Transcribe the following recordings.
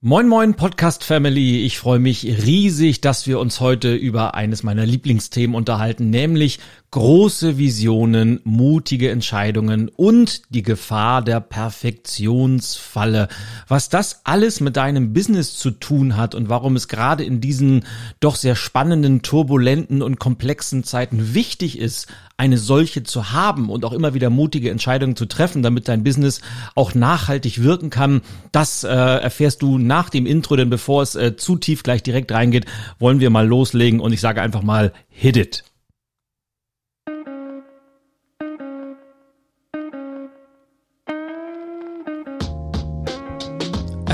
Moin moin Podcast Family, ich freue mich riesig, dass wir uns heute über eines meiner Lieblingsthemen unterhalten, nämlich große Visionen, mutige Entscheidungen und die Gefahr der Perfektionsfalle. Was das alles mit deinem Business zu tun hat und warum es gerade in diesen doch sehr spannenden, turbulenten und komplexen Zeiten wichtig ist, eine solche zu haben und auch immer wieder mutige Entscheidungen zu treffen, damit dein Business auch nachhaltig wirken kann, das äh, erfährst du nach dem Intro, denn bevor es äh, zu tief gleich direkt reingeht, wollen wir mal loslegen und ich sage einfach mal, hit it.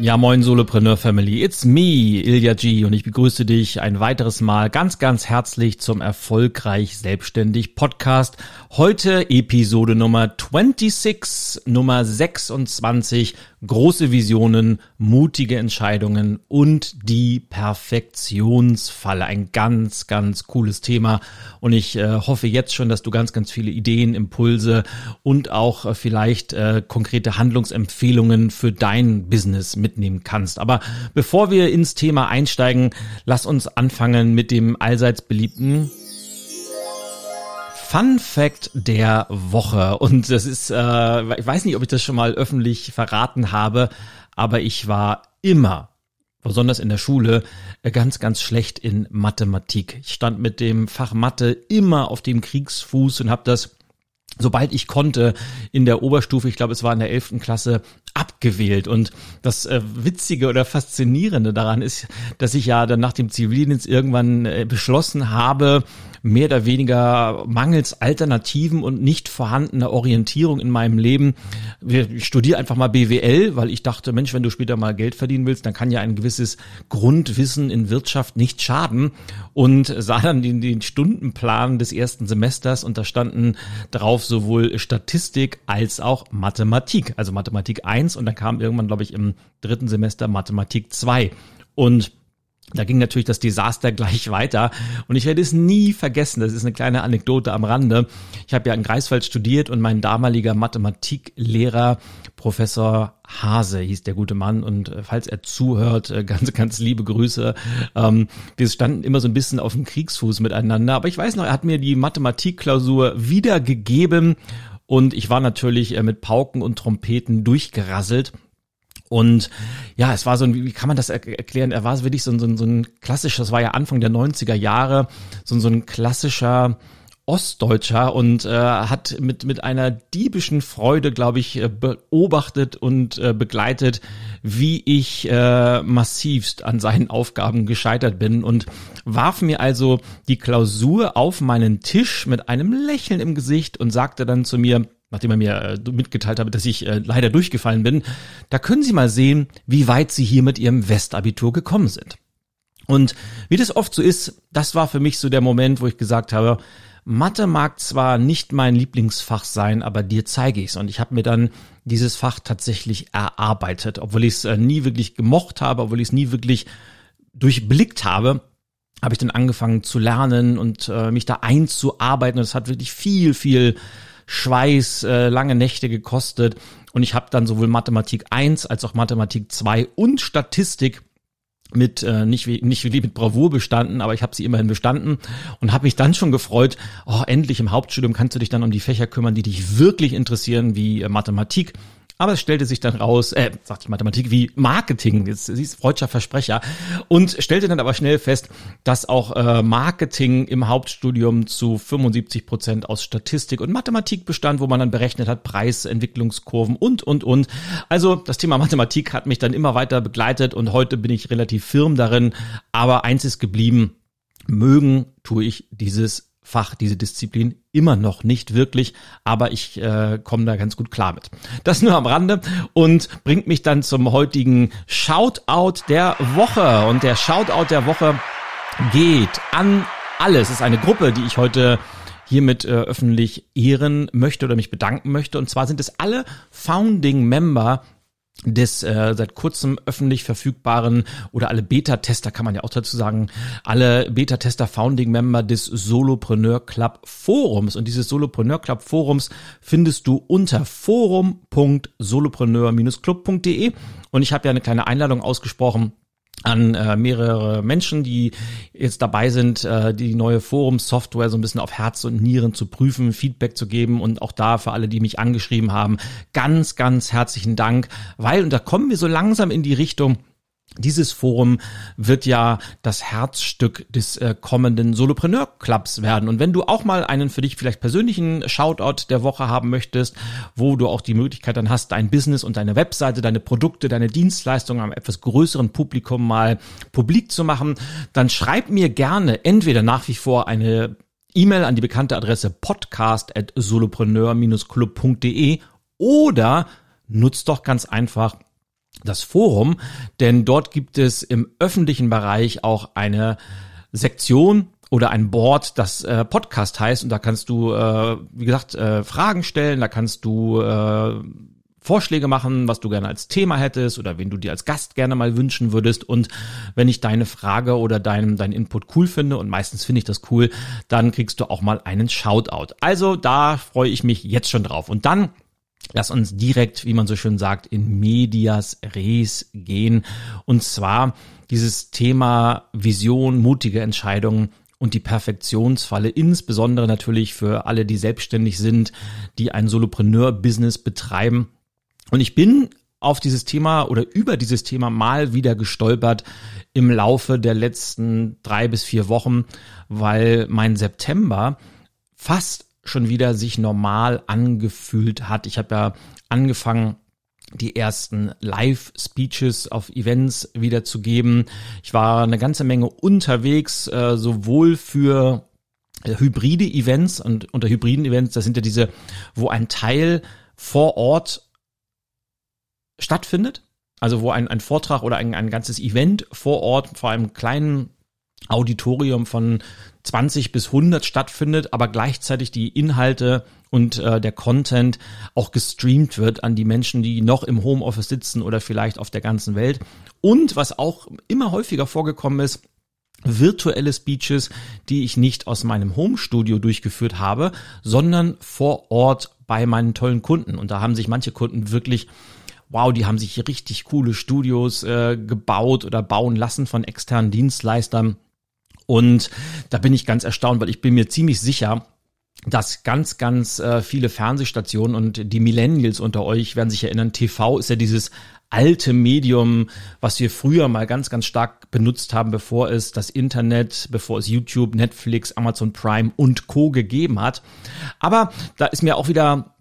Ja, moin Solopreneur Family, it's me, Ilya G. und ich begrüße dich ein weiteres Mal ganz, ganz herzlich zum Erfolgreich Selbstständig Podcast. Heute Episode Nummer 26, Nummer 26 große Visionen, mutige Entscheidungen und die Perfektionsfalle. Ein ganz, ganz cooles Thema. Und ich äh, hoffe jetzt schon, dass du ganz, ganz viele Ideen, Impulse und auch äh, vielleicht äh, konkrete Handlungsempfehlungen für dein Business mitnehmen kannst. Aber bevor wir ins Thema einsteigen, lass uns anfangen mit dem allseits beliebten Fun Fact der Woche. Und das ist, äh, ich weiß nicht, ob ich das schon mal öffentlich verraten habe, aber ich war immer, besonders in der Schule, ganz, ganz schlecht in Mathematik. Ich stand mit dem Fach Mathe immer auf dem Kriegsfuß und habe das sobald ich konnte in der Oberstufe, ich glaube es war in der elften Klasse, abgewählt. Und das äh, Witzige oder Faszinierende daran ist, dass ich ja dann nach dem Zivildienst irgendwann äh, beschlossen habe, mehr oder weniger mangels Alternativen und nicht vorhandener Orientierung in meinem Leben. Ich studiere einfach mal BWL, weil ich dachte, Mensch, wenn du später mal Geld verdienen willst, dann kann ja ein gewisses Grundwissen in Wirtschaft nicht schaden. Und sah dann den, den Stundenplan des ersten Semesters und da standen drauf sowohl Statistik als auch Mathematik. Also Mathematik 1 und dann kam irgendwann, glaube ich, im dritten Semester Mathematik 2. Und da ging natürlich das Desaster gleich weiter und ich werde es nie vergessen. Das ist eine kleine Anekdote am Rande. Ich habe ja in Greifswald studiert und mein damaliger Mathematiklehrer, Professor Hase hieß der gute Mann und äh, falls er zuhört, äh, ganz, ganz liebe Grüße. Ähm, wir standen immer so ein bisschen auf dem Kriegsfuß miteinander, aber ich weiß noch, er hat mir die Mathematikklausur wiedergegeben und ich war natürlich äh, mit Pauken und Trompeten durchgerasselt und ja, es war so ein, wie kann man das erklären? Er war wirklich so ein, so ein, so ein klassischer, das war ja Anfang der 90er Jahre, so ein, so ein klassischer Ostdeutscher und äh, hat mit, mit einer diebischen Freude, glaube ich, äh, beobachtet und äh, begleitet, wie ich äh, massivst an seinen Aufgaben gescheitert bin und warf mir also die Klausur auf meinen Tisch mit einem Lächeln im Gesicht und sagte dann zu mir, nachdem er mir äh, mitgeteilt habe, dass ich äh, leider durchgefallen bin, da können Sie mal sehen, wie weit Sie hier mit Ihrem Westabitur gekommen sind. Und wie das oft so ist, das war für mich so der Moment, wo ich gesagt habe, Mathe mag zwar nicht mein Lieblingsfach sein, aber dir zeige ich's. Und ich habe mir dann dieses Fach tatsächlich erarbeitet, obwohl ich es äh, nie wirklich gemocht habe, obwohl ich es nie wirklich durchblickt habe, habe ich dann angefangen zu lernen und äh, mich da einzuarbeiten. Und es hat wirklich viel, viel Schweiß, äh, lange Nächte gekostet. Und ich habe dann sowohl Mathematik 1 als auch Mathematik 2 und Statistik mit äh, nicht wie nicht wie mit Bravour bestanden, aber ich habe sie immerhin bestanden und habe mich dann schon gefreut, oh endlich im Hauptstudium kannst du dich dann um die Fächer kümmern, die dich wirklich interessieren, wie äh, Mathematik Aber es stellte sich dann raus, äh, sagt die Mathematik, wie Marketing, sie ist freudscher Versprecher, und stellte dann aber schnell fest, dass auch äh, Marketing im Hauptstudium zu 75 Prozent aus Statistik und Mathematik bestand, wo man dann berechnet hat, Preisentwicklungskurven und, und, und. Also das Thema Mathematik hat mich dann immer weiter begleitet und heute bin ich relativ firm darin, aber eins ist geblieben, mögen tue ich dieses Fach, diese Disziplin immer noch nicht wirklich, aber ich äh, komme da ganz gut klar mit. Das nur am Rande und bringt mich dann zum heutigen Shoutout der Woche. Und der Shoutout der Woche geht an alles. Es ist eine Gruppe, die ich heute hiermit äh, öffentlich ehren möchte oder mich bedanken möchte. Und zwar sind es alle Founding Member des äh, seit kurzem öffentlich verfügbaren oder alle Beta-Tester kann man ja auch dazu sagen, alle Beta-Tester Founding Member des Solopreneur Club Forums. Und dieses Solopreneur Club Forums findest du unter forum.solopreneur-club.de und ich habe ja eine kleine Einladung ausgesprochen an äh, mehrere Menschen, die jetzt dabei sind, äh, die neue Forum-Software so ein bisschen auf Herz und Nieren zu prüfen, Feedback zu geben. Und auch da für alle, die mich angeschrieben haben, ganz, ganz herzlichen Dank, weil, und da kommen wir so langsam in die Richtung, dieses Forum wird ja das Herzstück des äh, kommenden Solopreneur Clubs werden. Und wenn du auch mal einen für dich vielleicht persönlichen Shoutout der Woche haben möchtest, wo du auch die Möglichkeit dann hast, dein Business und deine Webseite, deine Produkte, deine Dienstleistungen am etwas größeren Publikum mal publik zu machen, dann schreib mir gerne entweder nach wie vor eine E-Mail an die bekannte Adresse podcast at solopreneur-club.de oder nutzt doch ganz einfach das Forum, denn dort gibt es im öffentlichen Bereich auch eine Sektion oder ein Board, das äh, Podcast heißt und da kannst du, äh, wie gesagt, äh, Fragen stellen, da kannst du äh, Vorschläge machen, was du gerne als Thema hättest oder wen du dir als Gast gerne mal wünschen würdest. Und wenn ich deine Frage oder dein, dein Input cool finde, und meistens finde ich das cool, dann kriegst du auch mal einen Shoutout. Also da freue ich mich jetzt schon drauf. Und dann Lass uns direkt, wie man so schön sagt, in medias res gehen. Und zwar dieses Thema Vision, mutige Entscheidungen und die Perfektionsfalle, insbesondere natürlich für alle, die selbstständig sind, die ein Solopreneur-Business betreiben. Und ich bin auf dieses Thema oder über dieses Thema mal wieder gestolpert im Laufe der letzten drei bis vier Wochen, weil mein September fast schon wieder sich normal angefühlt hat. Ich habe ja angefangen, die ersten Live-Speeches auf Events wiederzugeben. Ich war eine ganze Menge unterwegs, äh, sowohl für äh, hybride Events und unter hybriden Events, das sind ja diese, wo ein Teil vor Ort stattfindet. Also wo ein, ein Vortrag oder ein, ein ganzes Event vor Ort vor einem kleinen Auditorium von 20 bis 100 stattfindet, aber gleichzeitig die Inhalte und äh, der Content auch gestreamt wird an die Menschen, die noch im Homeoffice sitzen oder vielleicht auf der ganzen Welt. Und was auch immer häufiger vorgekommen ist, virtuelle Speeches, die ich nicht aus meinem Home-Studio durchgeführt habe, sondern vor Ort bei meinen tollen Kunden. Und da haben sich manche Kunden wirklich wow, die haben sich richtig coole Studios äh, gebaut oder bauen lassen von externen Dienstleistern. Und da bin ich ganz erstaunt, weil ich bin mir ziemlich sicher, dass ganz, ganz äh, viele Fernsehstationen und die Millennials unter euch werden sich erinnern, TV ist ja dieses alte Medium, was wir früher mal ganz, ganz stark benutzt haben, bevor es das Internet, bevor es YouTube, Netflix, Amazon Prime und Co. gegeben hat. Aber da ist mir auch wieder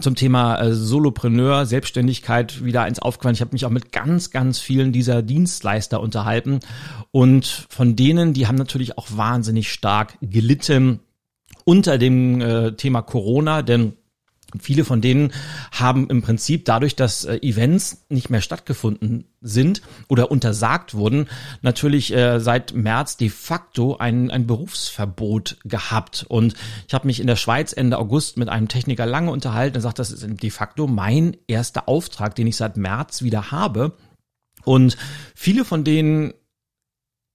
zum Thema äh, Solopreneur, Selbstständigkeit wieder eins aufgefallen. Ich habe mich auch mit ganz, ganz vielen dieser Dienstleister unterhalten und von denen, die haben natürlich auch wahnsinnig stark gelitten unter dem äh, Thema Corona, denn Viele von denen haben im Prinzip dadurch, dass äh, Events nicht mehr stattgefunden sind oder untersagt wurden, natürlich äh, seit März de facto ein, ein Berufsverbot gehabt. Und ich habe mich in der Schweiz Ende August mit einem Techniker lange unterhalten und sagt, das ist de facto mein erster Auftrag, den ich seit März wieder habe. Und viele von denen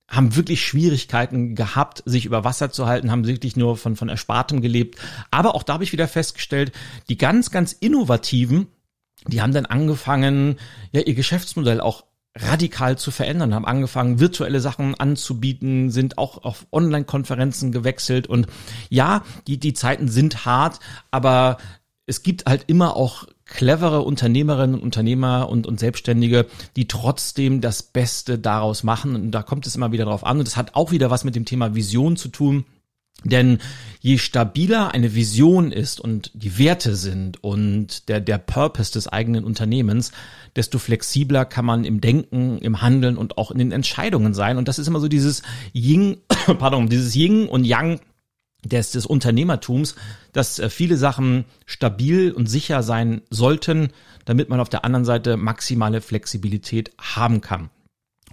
haben wirklich Schwierigkeiten gehabt, sich über Wasser zu halten, haben wirklich nur von, von Erspartem gelebt. Aber auch da habe ich wieder festgestellt, die ganz, ganz innovativen, die haben dann angefangen, ja, ihr Geschäftsmodell auch radikal zu verändern, haben angefangen, virtuelle Sachen anzubieten, sind auch auf Online-Konferenzen gewechselt und ja, die, die Zeiten sind hart, aber es gibt halt immer auch clevere Unternehmerinnen, Unternehmer und, und Selbstständige, die trotzdem das Beste daraus machen. Und da kommt es immer wieder drauf an. Und das hat auch wieder was mit dem Thema Vision zu tun. Denn je stabiler eine Vision ist und die Werte sind und der, der Purpose des eigenen Unternehmens, desto flexibler kann man im Denken, im Handeln und auch in den Entscheidungen sein. Und das ist immer so dieses Ying, pardon, dieses Ying und Yang des, des Unternehmertums, dass äh, viele Sachen stabil und sicher sein sollten, damit man auf der anderen Seite maximale Flexibilität haben kann.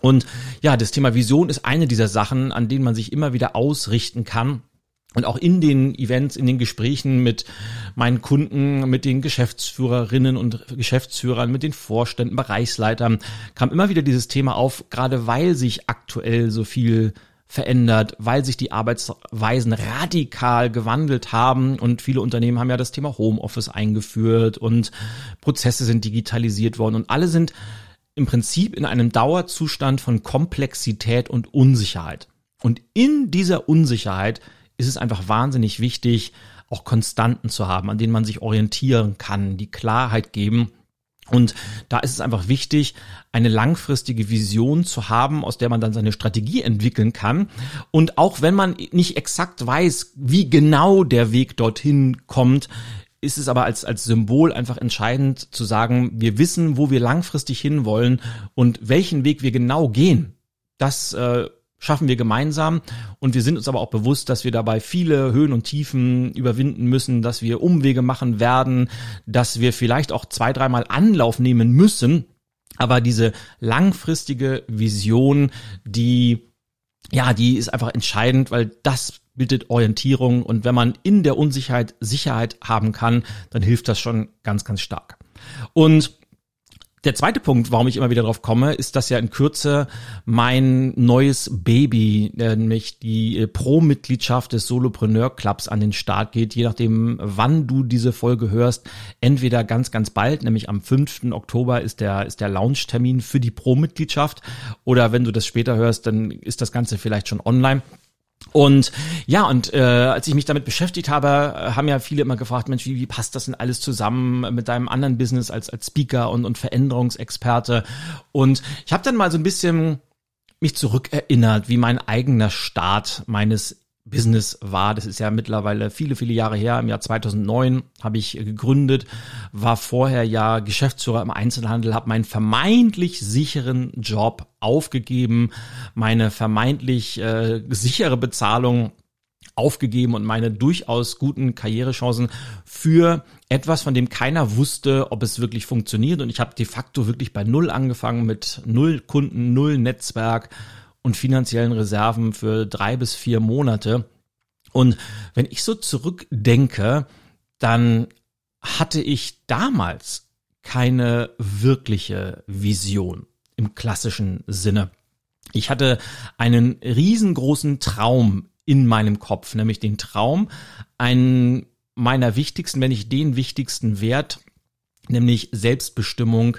Und ja, das Thema Vision ist eine dieser Sachen, an denen man sich immer wieder ausrichten kann. Und auch in den Events, in den Gesprächen mit meinen Kunden, mit den Geschäftsführerinnen und Geschäftsführern, mit den Vorständen, Bereichsleitern, kam immer wieder dieses Thema auf, gerade weil sich aktuell so viel verändert, weil sich die Arbeitsweisen radikal gewandelt haben. Und viele Unternehmen haben ja das Thema Homeoffice eingeführt und Prozesse sind digitalisiert worden. Und alle sind im Prinzip in einem Dauerzustand von Komplexität und Unsicherheit. Und in dieser Unsicherheit ist es einfach wahnsinnig wichtig, auch Konstanten zu haben, an denen man sich orientieren kann, die Klarheit geben und da ist es einfach wichtig, eine langfristige Vision zu haben, aus der man dann seine Strategie entwickeln kann. Und auch wenn man nicht exakt weiß, wie genau der Weg dorthin kommt, ist es aber als, als Symbol einfach entscheidend zu sagen, wir wissen, wo wir langfristig hinwollen und welchen Weg wir genau gehen. Das äh, schaffen wir gemeinsam. Und wir sind uns aber auch bewusst, dass wir dabei viele Höhen und Tiefen überwinden müssen, dass wir Umwege machen werden, dass wir vielleicht auch zwei, dreimal Anlauf nehmen müssen. Aber diese langfristige Vision, die, ja, die ist einfach entscheidend, weil das bildet Orientierung. Und wenn man in der Unsicherheit Sicherheit haben kann, dann hilft das schon ganz, ganz stark. Und der zweite Punkt, warum ich immer wieder drauf komme, ist, dass ja in Kürze mein neues Baby, nämlich die äh, Pro-Mitgliedschaft des Solopreneur Clubs an den Start geht, je nachdem, wann du diese Folge hörst. Entweder ganz, ganz bald, nämlich am 5. Oktober ist der, ist der Launch-Termin für die Pro-Mitgliedschaft. Oder wenn du das später hörst, dann ist das Ganze vielleicht schon online. Und ja, und äh, als ich mich damit beschäftigt habe, haben ja viele immer gefragt, Mensch, wie, wie passt das denn alles zusammen mit deinem anderen Business als, als Speaker und, und Veränderungsexperte? Und ich habe dann mal so ein bisschen mich zurückerinnert, wie mein eigener Start meines Business war. Das ist ja mittlerweile viele, viele Jahre her. Im Jahr 2009 habe ich gegründet, war vorher ja Geschäftsführer im Einzelhandel, habe meinen vermeintlich sicheren Job aufgegeben, meine vermeintlich äh, sichere Bezahlung aufgegeben und meine durchaus guten Karrierechancen für etwas, von dem keiner wusste, ob es wirklich funktioniert. Und ich habe de facto wirklich bei Null angefangen mit Null Kunden, Null Netzwerk und finanziellen Reserven für drei bis vier Monate. Und wenn ich so zurückdenke, dann hatte ich damals keine wirkliche Vision im klassischen Sinne. Ich hatte einen riesengroßen Traum in meinem Kopf, nämlich den Traum, einen meiner wichtigsten, wenn nicht den wichtigsten Wert, nämlich Selbstbestimmung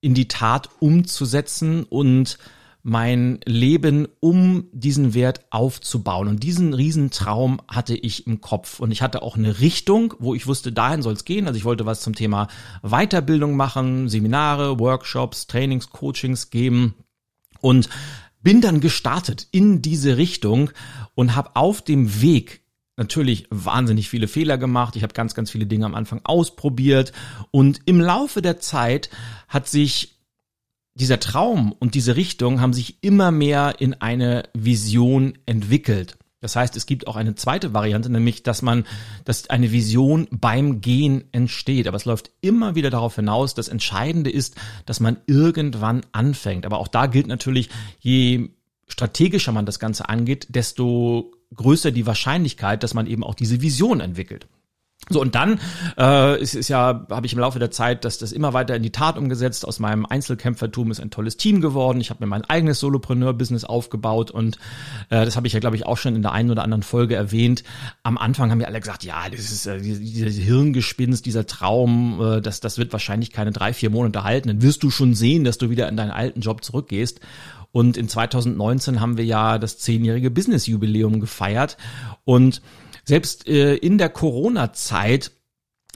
in die Tat umzusetzen und mein Leben um diesen Wert aufzubauen. Und diesen Riesentraum hatte ich im Kopf. Und ich hatte auch eine Richtung, wo ich wusste, dahin soll es gehen. Also ich wollte was zum Thema Weiterbildung machen, Seminare, Workshops, Trainings, Coachings geben. Und bin dann gestartet in diese Richtung und habe auf dem Weg natürlich wahnsinnig viele Fehler gemacht. Ich habe ganz, ganz viele Dinge am Anfang ausprobiert. Und im Laufe der Zeit hat sich dieser Traum und diese Richtung haben sich immer mehr in eine Vision entwickelt. Das heißt, es gibt auch eine zweite Variante, nämlich, dass man, dass eine Vision beim Gehen entsteht. Aber es läuft immer wieder darauf hinaus. Das Entscheidende ist, dass man irgendwann anfängt. Aber auch da gilt natürlich, je strategischer man das Ganze angeht, desto größer die Wahrscheinlichkeit, dass man eben auch diese Vision entwickelt. So, und dann äh, ist, ist ja, habe ich im Laufe der Zeit das, das immer weiter in die Tat umgesetzt. Aus meinem Einzelkämpfertum ist ein tolles Team geworden. Ich habe mir mein eigenes Solopreneur-Business aufgebaut und äh, das habe ich ja, glaube ich, auch schon in der einen oder anderen Folge erwähnt. Am Anfang haben mir alle gesagt, ja, das ist äh, dieses Hirngespinst, dieser Traum, äh, das, das wird wahrscheinlich keine drei, vier Monate halten. Dann wirst du schon sehen, dass du wieder in deinen alten Job zurückgehst. Und in 2019 haben wir ja das zehnjährige Business-Jubiläum gefeiert und selbst äh, in der Corona-Zeit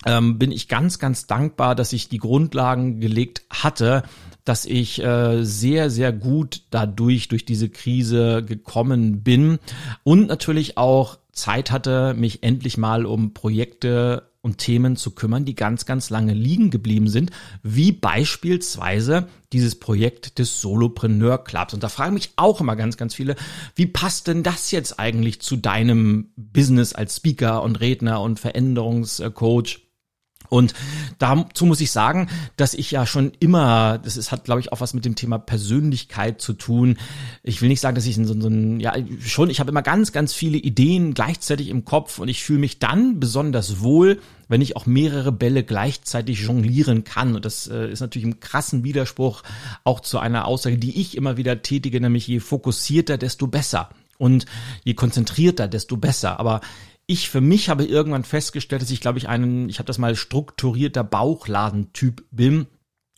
ähm, bin ich ganz, ganz dankbar, dass ich die Grundlagen gelegt hatte, dass ich äh, sehr, sehr gut dadurch, durch diese Krise gekommen bin und natürlich auch Zeit hatte, mich endlich mal um Projekte und Themen zu kümmern, die ganz, ganz lange liegen geblieben sind, wie beispielsweise dieses Projekt des Solopreneur Clubs. Und da fragen mich auch immer ganz, ganz viele, wie passt denn das jetzt eigentlich zu deinem Business als Speaker und Redner und Veränderungscoach? Und dazu muss ich sagen, dass ich ja schon immer, das ist, hat glaube ich auch was mit dem Thema Persönlichkeit zu tun. Ich will nicht sagen, dass ich so, so ein, ja schon, ich habe immer ganz, ganz viele Ideen gleichzeitig im Kopf und ich fühle mich dann besonders wohl, wenn ich auch mehrere Bälle gleichzeitig jonglieren kann. Und das äh, ist natürlich im krassen Widerspruch auch zu einer Aussage, die ich immer wieder tätige, nämlich je fokussierter, desto besser. Und je konzentrierter, desto besser. Aber ich für mich habe irgendwann festgestellt, dass ich glaube ich einen, ich habe das mal strukturierter Bauchladentyp bin.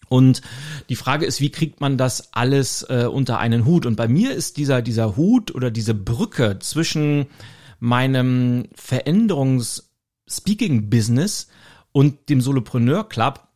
Und die Frage ist, wie kriegt man das alles äh, unter einen Hut? Und bei mir ist dieser, dieser Hut oder diese Brücke zwischen meinem Veränderungs-Speaking-Business und dem Solopreneur Club,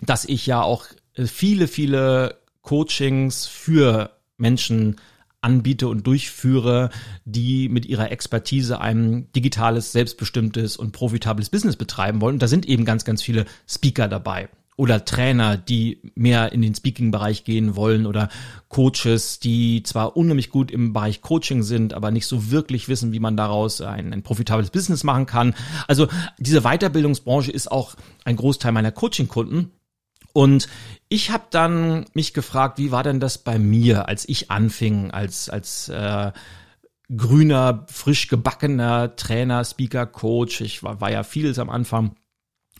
dass ich ja auch äh, viele, viele Coachings für Menschen anbiete und durchführe, die mit ihrer Expertise ein digitales, selbstbestimmtes und profitables Business betreiben wollen. Und da sind eben ganz, ganz viele Speaker dabei oder Trainer, die mehr in den Speaking-Bereich gehen wollen oder Coaches, die zwar unheimlich gut im Bereich Coaching sind, aber nicht so wirklich wissen, wie man daraus ein, ein profitables Business machen kann. Also diese Weiterbildungsbranche ist auch ein Großteil meiner Coaching-Kunden. Und ich habe dann mich gefragt, wie war denn das bei mir, als ich anfing, als, als äh, grüner, frisch gebackener Trainer, Speaker, Coach. Ich war, war ja vieles am Anfang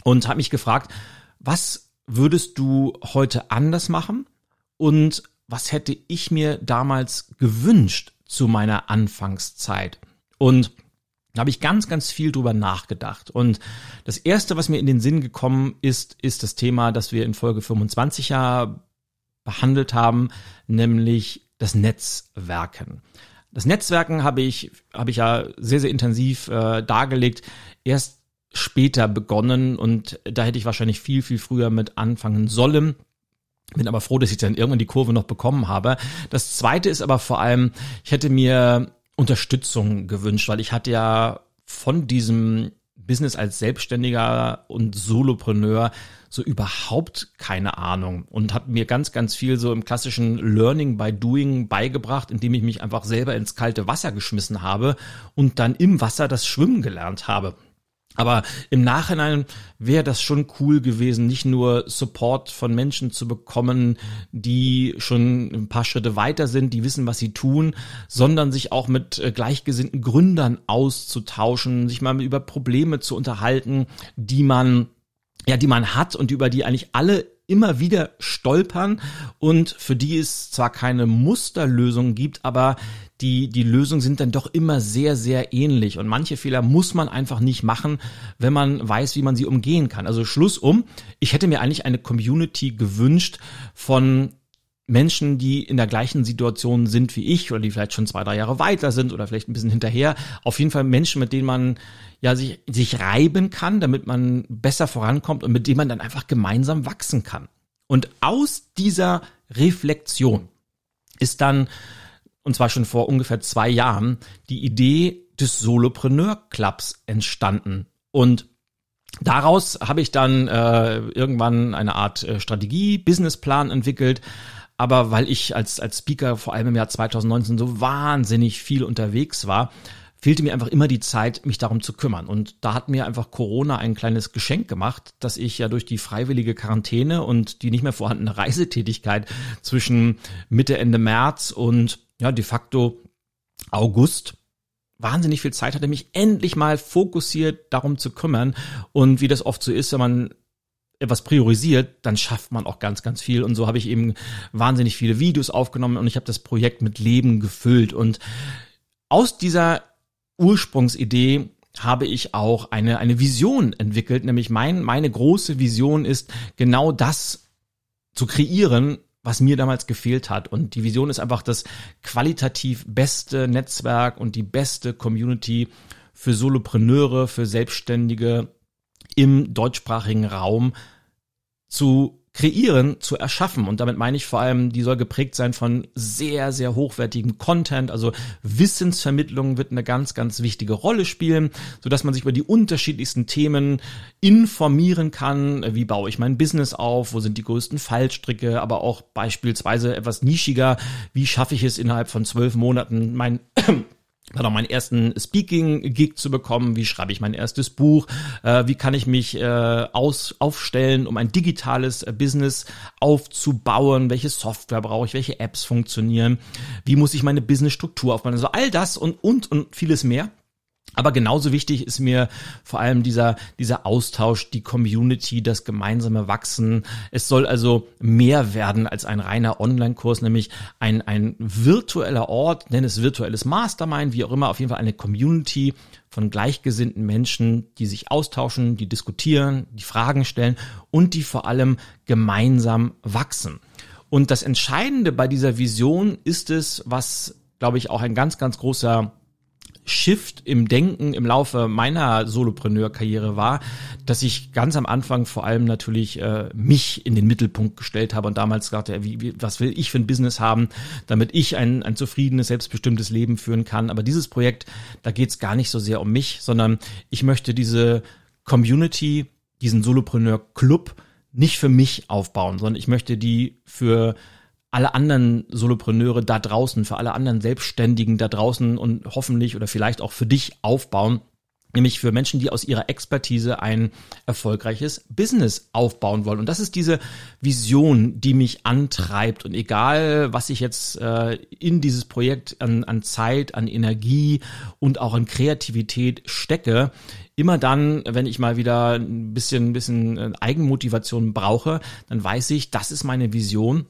und habe mich gefragt, was würdest du heute anders machen und was hätte ich mir damals gewünscht zu meiner Anfangszeit? Und da habe ich ganz, ganz viel drüber nachgedacht. Und das erste, was mir in den Sinn gekommen ist, ist das Thema, das wir in Folge 25 ja behandelt haben, nämlich das Netzwerken. Das Netzwerken habe ich, habe ich ja sehr, sehr intensiv äh, dargelegt. Erst später begonnen und da hätte ich wahrscheinlich viel, viel früher mit anfangen sollen. Bin aber froh, dass ich dann irgendwann die Kurve noch bekommen habe. Das zweite ist aber vor allem, ich hätte mir Unterstützung gewünscht, weil ich hatte ja von diesem Business als Selbstständiger und Solopreneur so überhaupt keine Ahnung und habe mir ganz, ganz viel so im klassischen Learning by Doing beigebracht, indem ich mich einfach selber ins kalte Wasser geschmissen habe und dann im Wasser das Schwimmen gelernt habe. Aber im Nachhinein wäre das schon cool gewesen, nicht nur Support von Menschen zu bekommen, die schon ein paar Schritte weiter sind, die wissen, was sie tun, sondern sich auch mit äh, gleichgesinnten Gründern auszutauschen, sich mal über Probleme zu unterhalten, die man ja, die man hat und über die eigentlich alle immer wieder stolpern. Und für die es zwar keine Musterlösung gibt, aber die, die Lösungen sind dann doch immer sehr, sehr ähnlich. Und manche Fehler muss man einfach nicht machen, wenn man weiß, wie man sie umgehen kann. Also Schluss um. Ich hätte mir eigentlich eine Community gewünscht von Menschen, die in der gleichen Situation sind wie ich oder die vielleicht schon zwei, drei Jahre weiter sind oder vielleicht ein bisschen hinterher. Auf jeden Fall Menschen, mit denen man ja sich, sich reiben kann, damit man besser vorankommt und mit denen man dann einfach gemeinsam wachsen kann. Und aus dieser Reflexion ist dann, und zwar schon vor ungefähr zwei Jahren, die Idee des Solopreneur Clubs entstanden. Und daraus habe ich dann äh, irgendwann eine Art äh, Strategie, Businessplan entwickelt, aber weil ich als, als Speaker vor allem im Jahr 2019 so wahnsinnig viel unterwegs war, fehlte mir einfach immer die Zeit, mich darum zu kümmern. Und da hat mir einfach Corona ein kleines Geschenk gemacht, dass ich ja durch die freiwillige Quarantäne und die nicht mehr vorhandene Reisetätigkeit zwischen Mitte, Ende März und ja, de facto August wahnsinnig viel Zeit hatte, mich endlich mal fokussiert darum zu kümmern. Und wie das oft so ist, wenn man etwas priorisiert, dann schafft man auch ganz, ganz viel. Und so habe ich eben wahnsinnig viele Videos aufgenommen und ich habe das Projekt mit Leben gefüllt. Und aus dieser Ursprungsidee habe ich auch eine, eine Vision entwickelt, nämlich mein, meine große Vision ist genau das zu kreieren, was mir damals gefehlt hat. Und die Vision ist einfach das qualitativ beste Netzwerk und die beste Community für Solopreneure, für Selbstständige, im deutschsprachigen Raum zu kreieren, zu erschaffen. Und damit meine ich vor allem, die soll geprägt sein von sehr, sehr hochwertigem Content. Also Wissensvermittlung wird eine ganz, ganz wichtige Rolle spielen, so dass man sich über die unterschiedlichsten Themen informieren kann. Wie baue ich mein Business auf? Wo sind die größten Fallstricke? Aber auch beispielsweise etwas nischiger. Wie schaffe ich es innerhalb von zwölf Monaten mein dann meinen ersten Speaking-Gig zu bekommen, wie schreibe ich mein erstes Buch, äh, wie kann ich mich äh, aus, aufstellen, um ein digitales äh, Business aufzubauen, welche Software brauche ich, welche Apps funktionieren, wie muss ich meine Businessstruktur aufbauen, also all das und, und, und vieles mehr. Aber genauso wichtig ist mir vor allem dieser, dieser Austausch, die Community, das gemeinsame Wachsen. Es soll also mehr werden als ein reiner Online-Kurs, nämlich ein, ein virtueller Ort, nenn es virtuelles Mastermind, wie auch immer, auf jeden Fall eine Community von gleichgesinnten Menschen, die sich austauschen, die diskutieren, die Fragen stellen und die vor allem gemeinsam wachsen. Und das Entscheidende bei dieser Vision ist es, was, glaube ich, auch ein ganz, ganz großer Shift im Denken im Laufe meiner Solopreneur-Karriere war, dass ich ganz am Anfang vor allem natürlich äh, mich in den Mittelpunkt gestellt habe und damals dachte, wie, wie, was will ich für ein Business haben, damit ich ein, ein zufriedenes, selbstbestimmtes Leben führen kann. Aber dieses Projekt, da geht es gar nicht so sehr um mich, sondern ich möchte diese Community, diesen Solopreneur-Club nicht für mich aufbauen, sondern ich möchte die für alle anderen Solopreneure da draußen, für alle anderen Selbstständigen da draußen und hoffentlich oder vielleicht auch für dich aufbauen. Nämlich für Menschen, die aus ihrer Expertise ein erfolgreiches Business aufbauen wollen. Und das ist diese Vision, die mich antreibt. Und egal, was ich jetzt äh, in dieses Projekt an, an Zeit, an Energie und auch an Kreativität stecke, immer dann, wenn ich mal wieder ein bisschen, ein bisschen äh, Eigenmotivation brauche, dann weiß ich, das ist meine Vision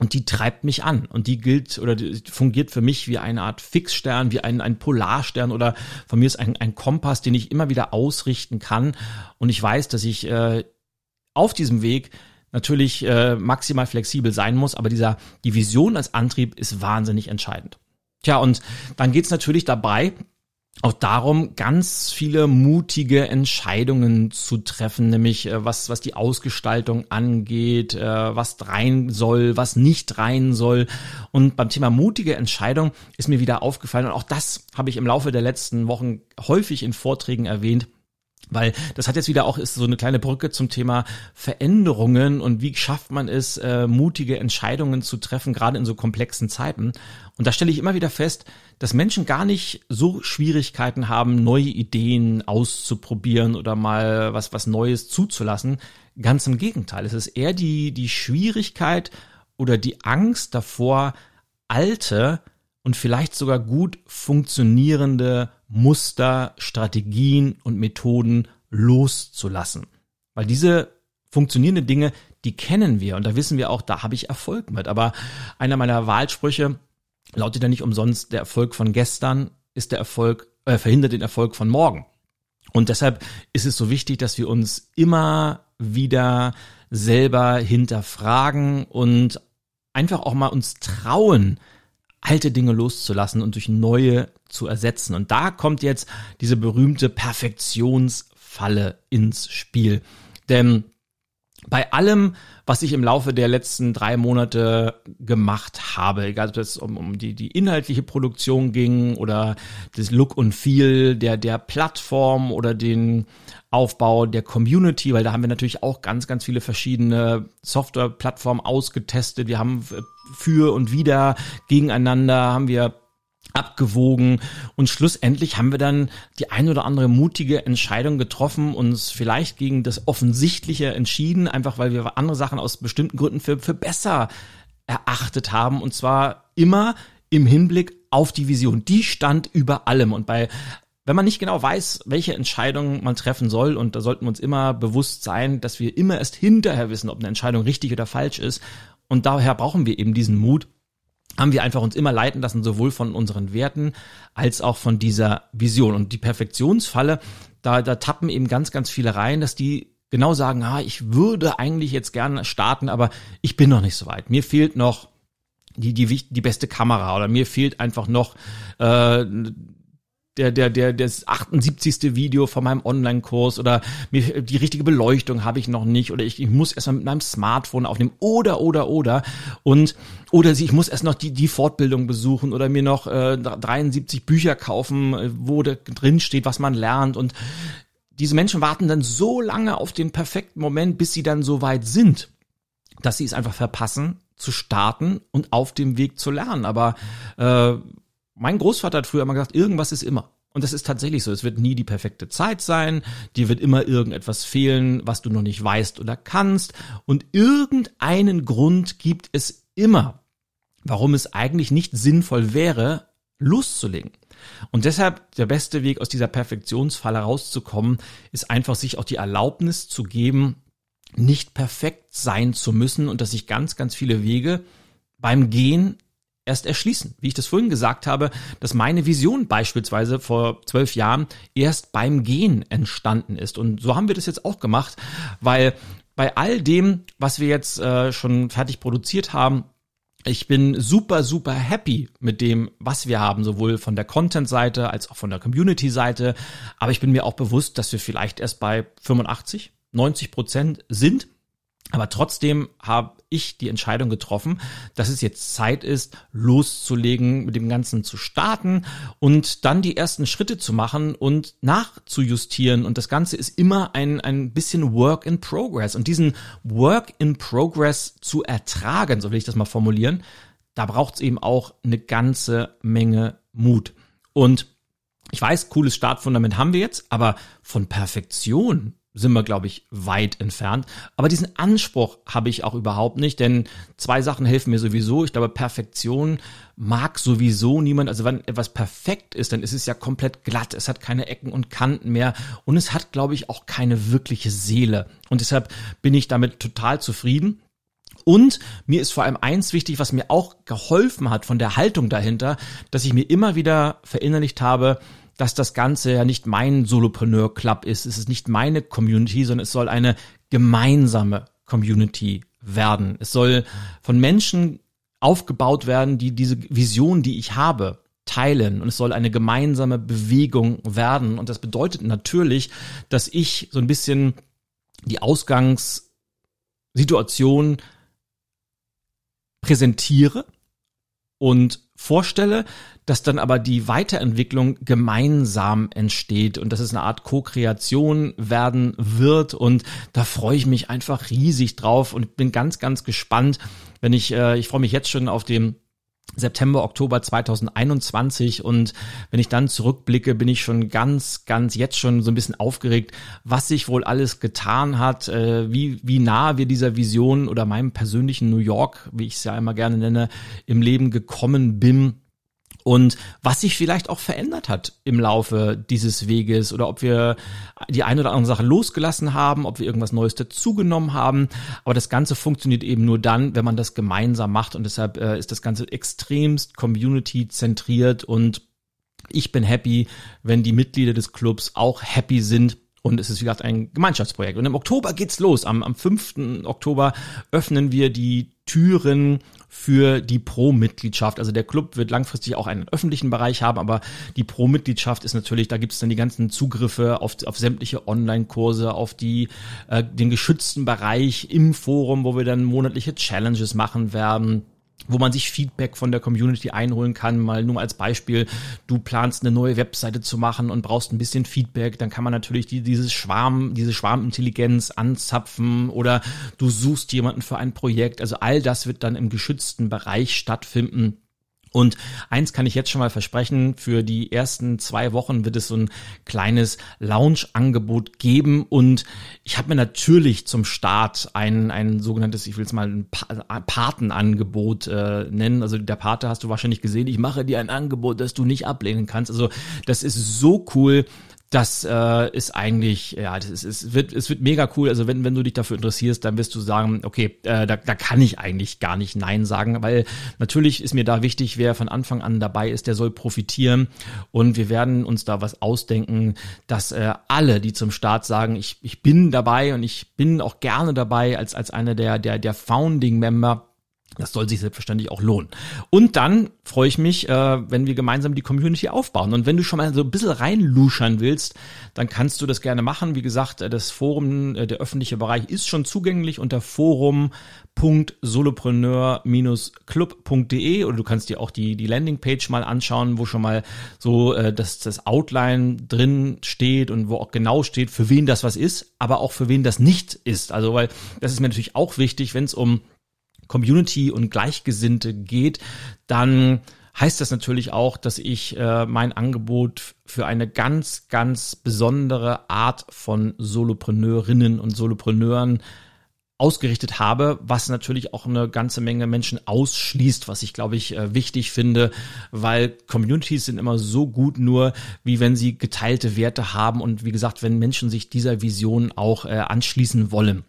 und die treibt mich an und die gilt oder die fungiert für mich wie eine Art Fixstern, wie ein, ein Polarstern oder von mir ist ein, ein Kompass, den ich immer wieder ausrichten kann. Und ich weiß, dass ich äh, auf diesem Weg natürlich äh, maximal flexibel sein muss, aber dieser, die Vision als Antrieb ist wahnsinnig entscheidend. Tja, und dann geht's natürlich dabei, auch darum, ganz viele mutige Entscheidungen zu treffen, nämlich äh, was, was die Ausgestaltung angeht, äh, was rein soll, was nicht rein soll. Und beim Thema mutige Entscheidung ist mir wieder aufgefallen, und auch das habe ich im Laufe der letzten Wochen häufig in Vorträgen erwähnt, weil das hat jetzt wieder auch ist so eine kleine Brücke zum Thema Veränderungen und wie schafft man es, äh, mutige Entscheidungen zu treffen, gerade in so komplexen Zeiten. Und da stelle ich immer wieder fest, dass Menschen gar nicht so Schwierigkeiten haben, neue Ideen auszuprobieren oder mal was, was Neues zuzulassen. Ganz im Gegenteil. Es ist eher die, die Schwierigkeit oder die Angst davor, alte und vielleicht sogar gut funktionierende Muster, Strategien und Methoden loszulassen. Weil diese funktionierenden Dinge, die kennen wir und da wissen wir auch, da habe ich Erfolg mit. Aber einer meiner Wahlsprüche lautet ja nicht umsonst, der Erfolg von gestern ist der Erfolg, äh, verhindert den Erfolg von morgen. Und deshalb ist es so wichtig, dass wir uns immer wieder selber hinterfragen und einfach auch mal uns trauen, alte Dinge loszulassen und durch neue zu ersetzen. Und da kommt jetzt diese berühmte Perfektionsfalle ins Spiel. Denn bei allem, was ich im Laufe der letzten drei Monate gemacht habe, egal ob es um, um die, die inhaltliche Produktion ging oder das Look und Feel der, der Plattform oder den Aufbau der Community, weil da haben wir natürlich auch ganz, ganz viele verschiedene Software-Plattformen ausgetestet. Wir haben für und wieder gegeneinander haben wir abgewogen und schlussendlich haben wir dann die ein oder andere mutige Entscheidung getroffen, uns vielleicht gegen das Offensichtliche entschieden, einfach weil wir andere Sachen aus bestimmten Gründen für, für besser erachtet haben und zwar immer im Hinblick auf die Vision. Die stand über allem und bei wenn man nicht genau weiß, welche Entscheidung man treffen soll, und da sollten wir uns immer bewusst sein, dass wir immer erst hinterher wissen, ob eine Entscheidung richtig oder falsch ist. Und daher brauchen wir eben diesen Mut, haben wir einfach uns immer leiten lassen, sowohl von unseren Werten als auch von dieser Vision. Und die Perfektionsfalle, da, da tappen eben ganz, ganz viele rein, dass die genau sagen, ah, ich würde eigentlich jetzt gerne starten, aber ich bin noch nicht so weit. Mir fehlt noch die, die, die beste Kamera oder mir fehlt einfach noch äh, der, der, der, das 78. Video von meinem Online-Kurs oder die richtige Beleuchtung habe ich noch nicht oder ich, ich muss erstmal mit meinem Smartphone aufnehmen oder, oder, oder und, oder ich muss erst noch die, die Fortbildung besuchen oder mir noch äh, 73 Bücher kaufen, äh, wo drin steht, was man lernt und diese Menschen warten dann so lange auf den perfekten Moment, bis sie dann so weit sind, dass sie es einfach verpassen, zu starten und auf dem Weg zu lernen. Aber äh, mein Großvater hat früher immer gesagt, irgendwas ist immer. Und das ist tatsächlich so. Es wird nie die perfekte Zeit sein. Dir wird immer irgendetwas fehlen, was du noch nicht weißt oder kannst. Und irgendeinen Grund gibt es immer, warum es eigentlich nicht sinnvoll wäre, loszulegen. Und deshalb der beste Weg aus dieser Perfektionsfalle rauszukommen, ist einfach sich auch die Erlaubnis zu geben, nicht perfekt sein zu müssen und dass sich ganz, ganz viele Wege beim Gehen erst erschließen. Wie ich das vorhin gesagt habe, dass meine Vision beispielsweise vor zwölf Jahren erst beim Gehen entstanden ist. Und so haben wir das jetzt auch gemacht, weil bei all dem, was wir jetzt äh, schon fertig produziert haben, ich bin super, super happy mit dem, was wir haben, sowohl von der Content-Seite als auch von der Community-Seite. Aber ich bin mir auch bewusst, dass wir vielleicht erst bei 85, 90 Prozent sind. Aber trotzdem habe ich die Entscheidung getroffen, dass es jetzt Zeit ist, loszulegen, mit dem Ganzen zu starten und dann die ersten Schritte zu machen und nachzujustieren. Und das Ganze ist immer ein, ein bisschen Work in Progress. Und diesen Work in Progress zu ertragen, so will ich das mal formulieren, da braucht es eben auch eine ganze Menge Mut. Und ich weiß, cooles Startfundament haben wir jetzt, aber von Perfektion sind wir, glaube ich, weit entfernt. Aber diesen Anspruch habe ich auch überhaupt nicht, denn zwei Sachen helfen mir sowieso. Ich glaube, Perfektion mag sowieso niemand. Also wenn etwas perfekt ist, dann ist es ja komplett glatt. Es hat keine Ecken und Kanten mehr und es hat, glaube ich, auch keine wirkliche Seele. Und deshalb bin ich damit total zufrieden. Und mir ist vor allem eins wichtig, was mir auch geholfen hat von der Haltung dahinter, dass ich mir immer wieder verinnerlicht habe, dass das Ganze ja nicht mein Solopreneur Club ist. Es ist nicht meine Community, sondern es soll eine gemeinsame Community werden. Es soll von Menschen aufgebaut werden, die diese Vision, die ich habe, teilen und es soll eine gemeinsame Bewegung werden. Und das bedeutet natürlich, dass ich so ein bisschen die Ausgangssituation präsentiere und vorstelle, dass dann aber die Weiterentwicklung gemeinsam entsteht und dass es eine Art Co-Kreation werden wird. Und da freue ich mich einfach riesig drauf und bin ganz, ganz gespannt, wenn ich, äh, ich freue mich jetzt schon auf den September, Oktober 2021 und wenn ich dann zurückblicke, bin ich schon ganz, ganz jetzt schon so ein bisschen aufgeregt, was sich wohl alles getan hat, äh, wie, wie nah wir dieser Vision oder meinem persönlichen New York, wie ich es ja immer gerne nenne, im Leben gekommen bin und was sich vielleicht auch verändert hat im Laufe dieses Weges oder ob wir die eine oder andere Sache losgelassen haben, ob wir irgendwas Neues dazugenommen haben. Aber das Ganze funktioniert eben nur dann, wenn man das gemeinsam macht und deshalb äh, ist das Ganze extremst community zentriert und ich bin happy, wenn die Mitglieder des Clubs auch happy sind, und es ist, wie gesagt, ein Gemeinschaftsprojekt. Und im Oktober geht's los. Am, am 5. Oktober öffnen wir die Türen für die Pro-Mitgliedschaft. Also der Club wird langfristig auch einen öffentlichen Bereich haben, aber die Pro-Mitgliedschaft ist natürlich, da gibt es dann die ganzen Zugriffe auf, auf sämtliche Online-Kurse, auf die äh, den geschützten Bereich im Forum, wo wir dann monatliche Challenges machen werden wo man sich Feedback von der Community einholen kann. Mal nur als Beispiel, du planst eine neue Webseite zu machen und brauchst ein bisschen Feedback, dann kann man natürlich die, dieses Schwarm, diese Schwarmintelligenz anzapfen oder du suchst jemanden für ein Projekt. Also all das wird dann im geschützten Bereich stattfinden. Und eins kann ich jetzt schon mal versprechen, für die ersten zwei Wochen wird es so ein kleines Lounge-Angebot geben. Und ich habe mir natürlich zum Start ein, ein sogenanntes, ich will es mal ein Patenangebot äh, nennen. Also der Pate hast du wahrscheinlich gesehen, ich mache dir ein Angebot, das du nicht ablehnen kannst. Also das ist so cool das äh, ist eigentlich, ja, das ist, es wird, es wird mega cool. Also wenn, wenn du dich dafür interessierst, dann wirst du sagen, okay, äh, da, da kann ich eigentlich gar nicht Nein sagen, weil natürlich ist mir da wichtig, wer von Anfang an dabei ist, der soll profitieren. Und wir werden uns da was ausdenken, dass äh, alle, die zum Start sagen, ich, ich bin dabei und ich bin auch gerne dabei als, als einer der, der, der Founding Member, Das soll sich selbstverständlich auch lohnen. Und dann freue ich mich, äh, wenn wir gemeinsam die Community aufbauen. Und wenn du schon mal so ein bisschen reinluschern willst, dann kannst du das gerne machen. Wie gesagt, äh, das Forum, äh, der öffentliche Bereich ist schon zugänglich unter forum.solopreneur-club.de oder du kannst dir auch die, die Landingpage mal anschauen, wo schon mal so äh, das, das Outline drin steht und wo auch genau steht, für wen das was ist, aber auch für wen das nicht ist. Also, weil das ist mir natürlich auch wichtig, wenn es um Community und Gleichgesinnte geht, dann heißt das natürlich auch, dass ich äh, mein Angebot für eine ganz, ganz besondere Art von Solopreneurinnen und Solopreneuren ausgerichtet habe, was natürlich auch eine ganze Menge Menschen ausschließt, was ich glaube ich äh, wichtig finde, weil Communities sind immer so gut nur, wie wenn sie geteilte Werte haben und wie gesagt, wenn Menschen sich dieser Vision auch äh, anschließen wollen.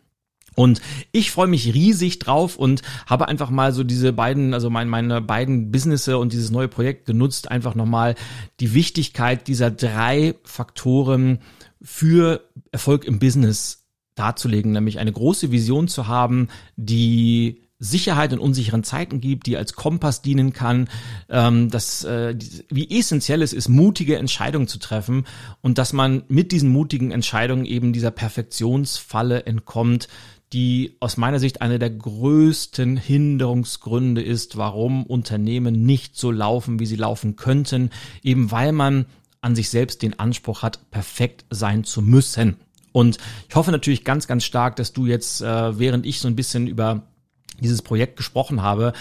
Und ich freue mich riesig drauf und habe einfach mal so diese beiden, also meine, meine beiden Businesse und dieses neue Projekt genutzt, einfach nochmal die Wichtigkeit dieser drei Faktoren für Erfolg im Business darzulegen, nämlich eine große Vision zu haben, die Sicherheit in unsicheren Zeiten gibt, die als Kompass dienen kann, ähm, dass äh, wie essentiell es ist, mutige Entscheidungen zu treffen und dass man mit diesen mutigen Entscheidungen eben dieser Perfektionsfalle entkommt, die aus meiner Sicht eine der größten Hinderungsgründe ist, warum Unternehmen nicht so laufen, wie sie laufen könnten, eben weil man an sich selbst den Anspruch hat, perfekt sein zu müssen. Und ich hoffe natürlich ganz, ganz stark, dass du jetzt, äh, während ich so ein bisschen über dieses Projekt gesprochen habe,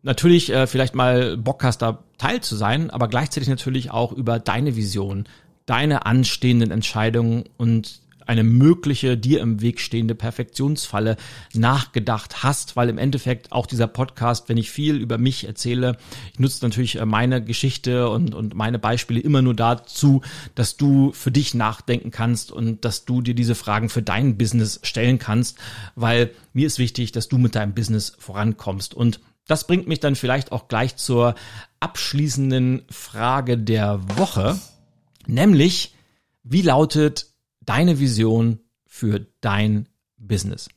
natürlich äh, vielleicht mal Bock hast, da Teil zu sein, aber gleichzeitig natürlich auch über deine Vision, deine anstehenden Entscheidungen und eine mögliche dir im Weg stehende Perfektionsfalle nachgedacht hast, weil im Endeffekt auch dieser Podcast, wenn ich viel über mich erzähle, ich nutze natürlich äh, meine Geschichte und, und meine Beispiele immer nur dazu, dass du für dich nachdenken kannst und dass du dir diese Fragen für dein Business stellen kannst, weil mir ist wichtig, dass du mit deinem Business vorankommst. Und das bringt mich dann vielleicht auch gleich zur abschließenden Frage der Woche, nämlich wie lautet deine Vision für dein Business.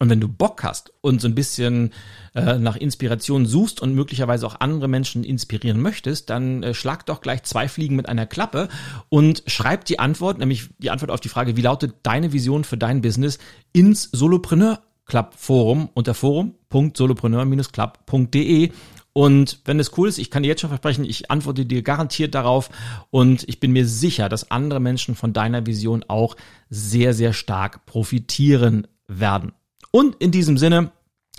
Und wenn du Bock hast und so ein bisschen äh, nach Inspiration suchst und möglicherweise auch andere Menschen inspirieren möchtest, dann äh, schlag doch gleich zwei Fliegen mit einer Klappe und schreib die Antwort, nämlich die Antwort auf die Frage, wie lautet deine Vision für dein Business, ins Solopreneur Club Forum unter forum.solopreneur-club.de und wenn es cool ist, ich kann dir jetzt schon versprechen, ich antworte dir garantiert darauf und ich bin mir sicher, dass andere Menschen von deiner Vision auch sehr, sehr stark profitieren werden. Und in diesem Sinne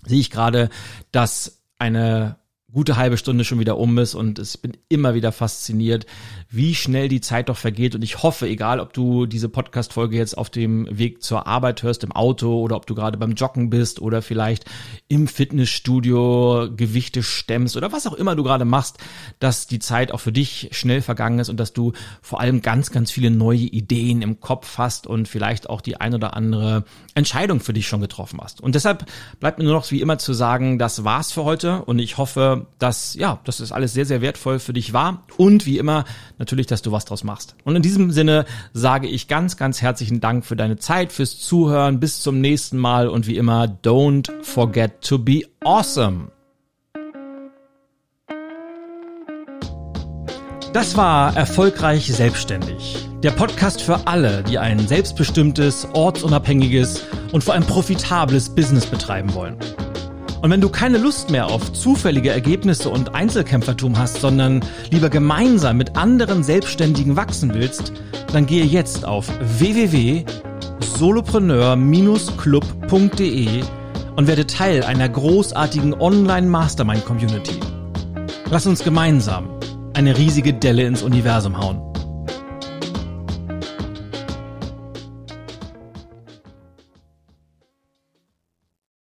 sehe ich gerade, dass eine gute halbe Stunde schon wieder um ist und ich bin immer wieder fasziniert, wie schnell die Zeit doch vergeht und ich hoffe, egal ob du diese Podcast-Folge jetzt auf dem Weg zur Arbeit hörst, im Auto oder ob du gerade beim Joggen bist oder vielleicht im Fitnessstudio Gewichte stemmst oder was auch immer du gerade machst, dass die Zeit auch für dich schnell vergangen ist und dass du vor allem ganz, ganz viele neue Ideen im Kopf hast und vielleicht auch die ein oder andere Entscheidung für dich schon getroffen hast. Und deshalb bleibt mir nur noch wie immer zu sagen, das war's für heute und ich hoffe, dass, ja, dass das alles sehr, sehr wertvoll für dich war und wie immer natürlich, dass du was draus machst. Und in diesem Sinne sage ich ganz, ganz herzlichen Dank für deine Zeit, fürs Zuhören. Bis zum nächsten Mal und wie immer, don't forget to be awesome. Das war Erfolgreich Selbstständig. Der Podcast für alle, die ein selbstbestimmtes, ortsunabhängiges und vor allem profitables Business betreiben wollen. Und wenn du keine Lust mehr auf zufällige Ergebnisse und Einzelkämpfertum hast, sondern lieber gemeinsam mit anderen Selbstständigen wachsen willst, dann gehe jetzt auf www.solopreneur-club.de und werde Teil einer großartigen Online-Mastermind-Community. Lass uns gemeinsam eine riesige Delle ins Universum hauen.